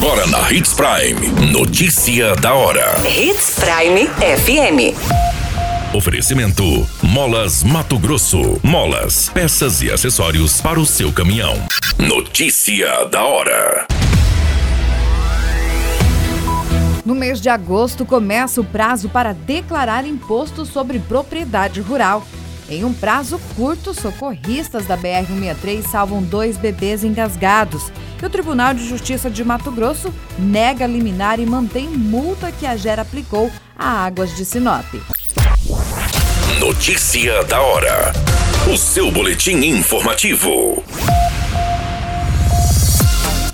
Agora na Hits Prime. Notícia da hora. Hits Prime FM. Oferecimento: Molas Mato Grosso. Molas, peças e acessórios para o seu caminhão. Notícia da hora. No mês de agosto começa o prazo para declarar imposto sobre propriedade rural. Em um prazo curto, socorristas da BR-163 salvam dois bebês engasgados. E o Tribunal de Justiça de Mato Grosso nega liminar e mantém multa que a GER aplicou a Águas de Sinop. Notícia da hora. O seu boletim informativo.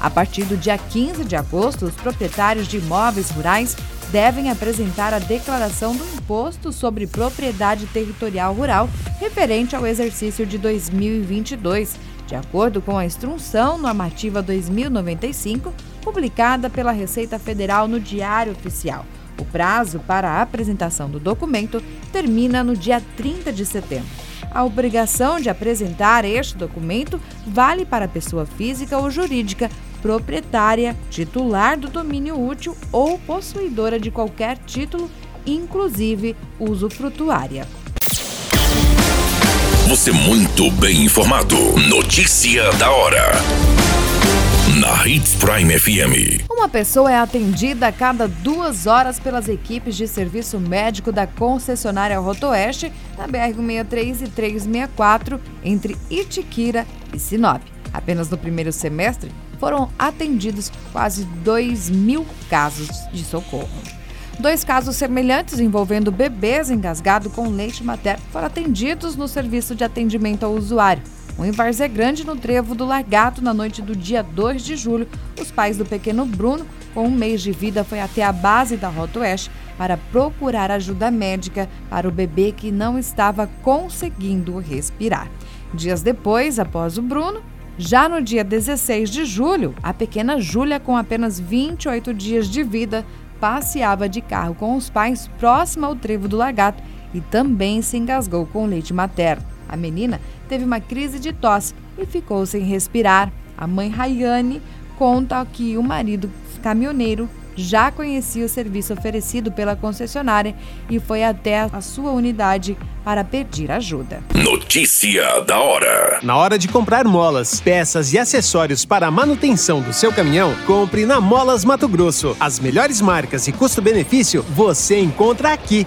A partir do dia 15 de agosto, os proprietários de imóveis rurais devem apresentar a declaração do Imposto sobre Propriedade Territorial Rural referente ao exercício de 2022, de acordo com a Instrução Normativa 2095, publicada pela Receita Federal no Diário Oficial. O prazo para a apresentação do documento termina no dia 30 de setembro. A obrigação de apresentar este documento vale para a pessoa física ou jurídica proprietária, titular do domínio útil ou possuidora de qualquer título, inclusive usufrutuária. Você muito bem informado. Notícia da hora. Na Hits Prime FM. Uma pessoa é atendida a cada duas horas pelas equipes de serviço médico da concessionária Rotoeste, na BR-163 e 364, entre Itiquira e Sinop. Apenas no primeiro semestre, foram atendidos quase 2 mil casos de socorro. Dois casos semelhantes envolvendo bebês engasgados com leite materno foram atendidos no serviço de atendimento ao usuário. Um em Várzea Grande, no trevo do Largato, na noite do dia 2 de julho, os pais do pequeno Bruno, com um mês de vida, foi até a base da Rota Oeste para procurar ajuda médica para o bebê que não estava conseguindo respirar. Dias depois, após o Bruno, já no dia 16 de julho, a pequena Júlia, com apenas 28 dias de vida, passeava de carro com os pais próximo ao trevo do lagarto e também se engasgou com leite materno. A menina teve uma crise de tosse e ficou sem respirar. A mãe Rayane conta que o marido caminhoneiro já conhecia o serviço oferecido pela concessionária e foi até a sua unidade para pedir ajuda. Notícia da hora. Na hora de comprar molas, peças e acessórios para a manutenção do seu caminhão, compre na Molas Mato Grosso. As melhores marcas e custo-benefício você encontra aqui.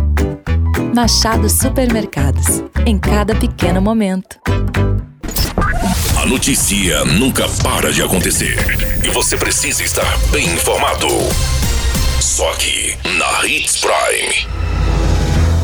Machado Supermercados. Em cada pequeno momento. A notícia nunca para de acontecer. E você precisa estar bem informado. Só aqui, na Hits Prime.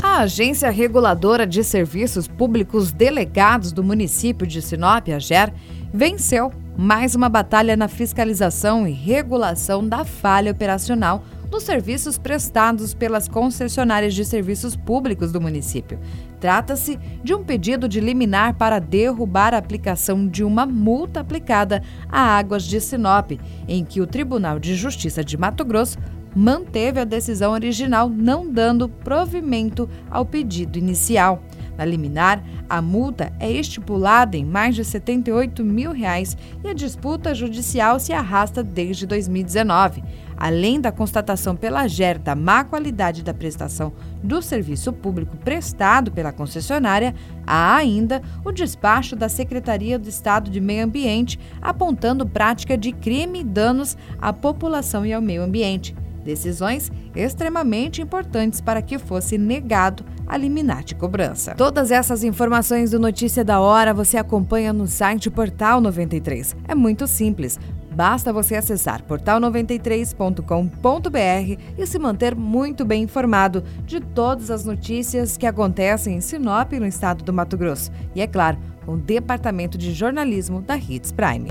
A Agência Reguladora de Serviços Públicos Delegados do município de Sinop, a GER, venceu mais uma batalha na fiscalização e regulação da falha operacional dos serviços prestados pelas concessionárias de serviços públicos do município. Trata-se de um pedido de liminar para derrubar a aplicação de uma multa aplicada a Águas de Sinop, em que o Tribunal de Justiça de Mato Grosso manteve a decisão original, não dando provimento ao pedido inicial. Na liminar, a multa é estipulada em mais de 78 mil reais e a disputa judicial se arrasta desde 2019. Além da constatação pela GER da má qualidade da prestação do serviço público prestado pela concessionária, há ainda o despacho da Secretaria do Estado de Meio Ambiente apontando prática de crime e danos à população e ao meio ambiente. Decisões extremamente importantes para que fosse negado a liminar de cobrança. Todas essas informações do Notícia da Hora você acompanha no site Portal 93. É muito simples. Basta você acessar portal93.com.br e se manter muito bem informado de todas as notícias que acontecem em Sinop, no estado do Mato Grosso. E é claro, com o Departamento de Jornalismo da Hits Prime.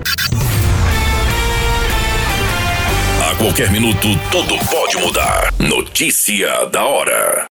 qualquer minuto, tudo pode mudar. Notícia da hora.